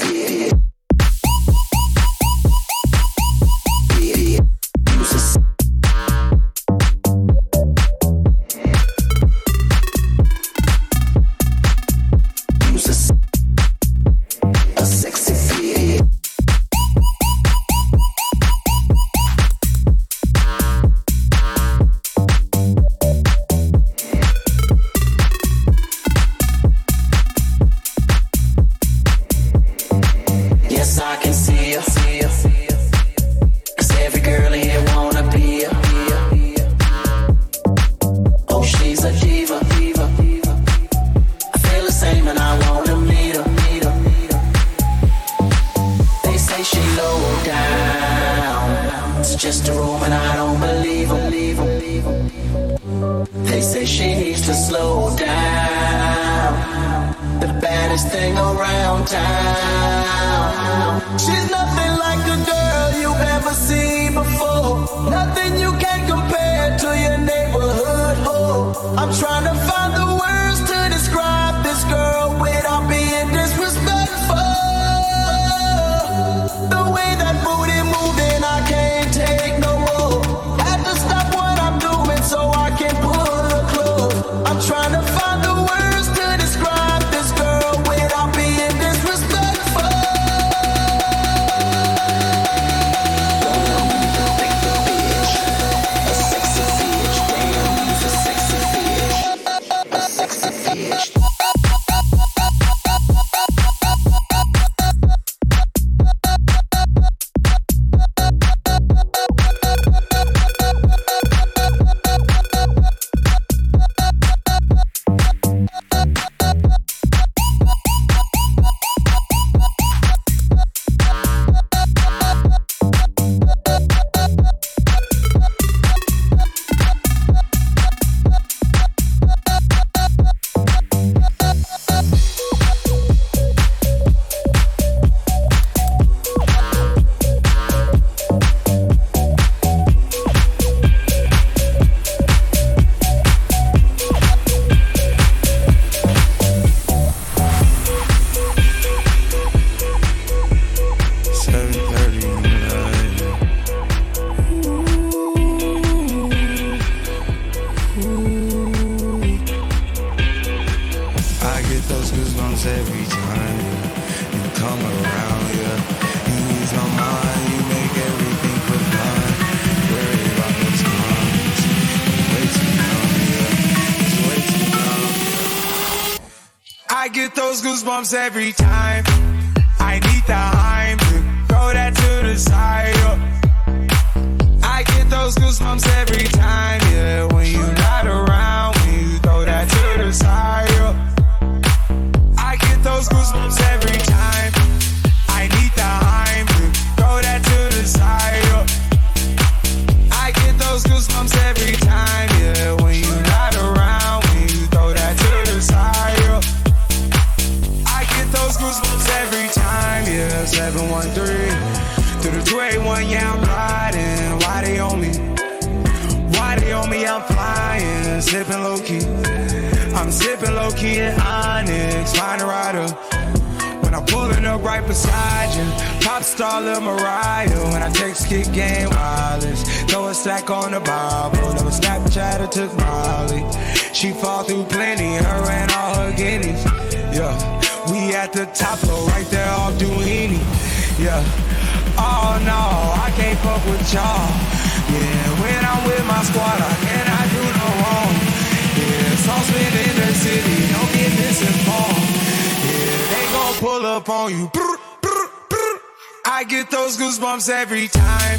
Dear. yeah. Oh no, I can't fuck with y'all. Yeah, when I'm with my squad, I cannot do no wrong. Yeah, sauce in the city, don't get misinformed. Yeah, they gon' pull up on you. Brr, brr, brr. I get those goosebumps every time.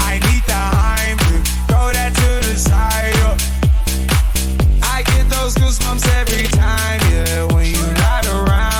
I need the time to throw that to the side. I get those goosebumps every time, yeah, when you're not around.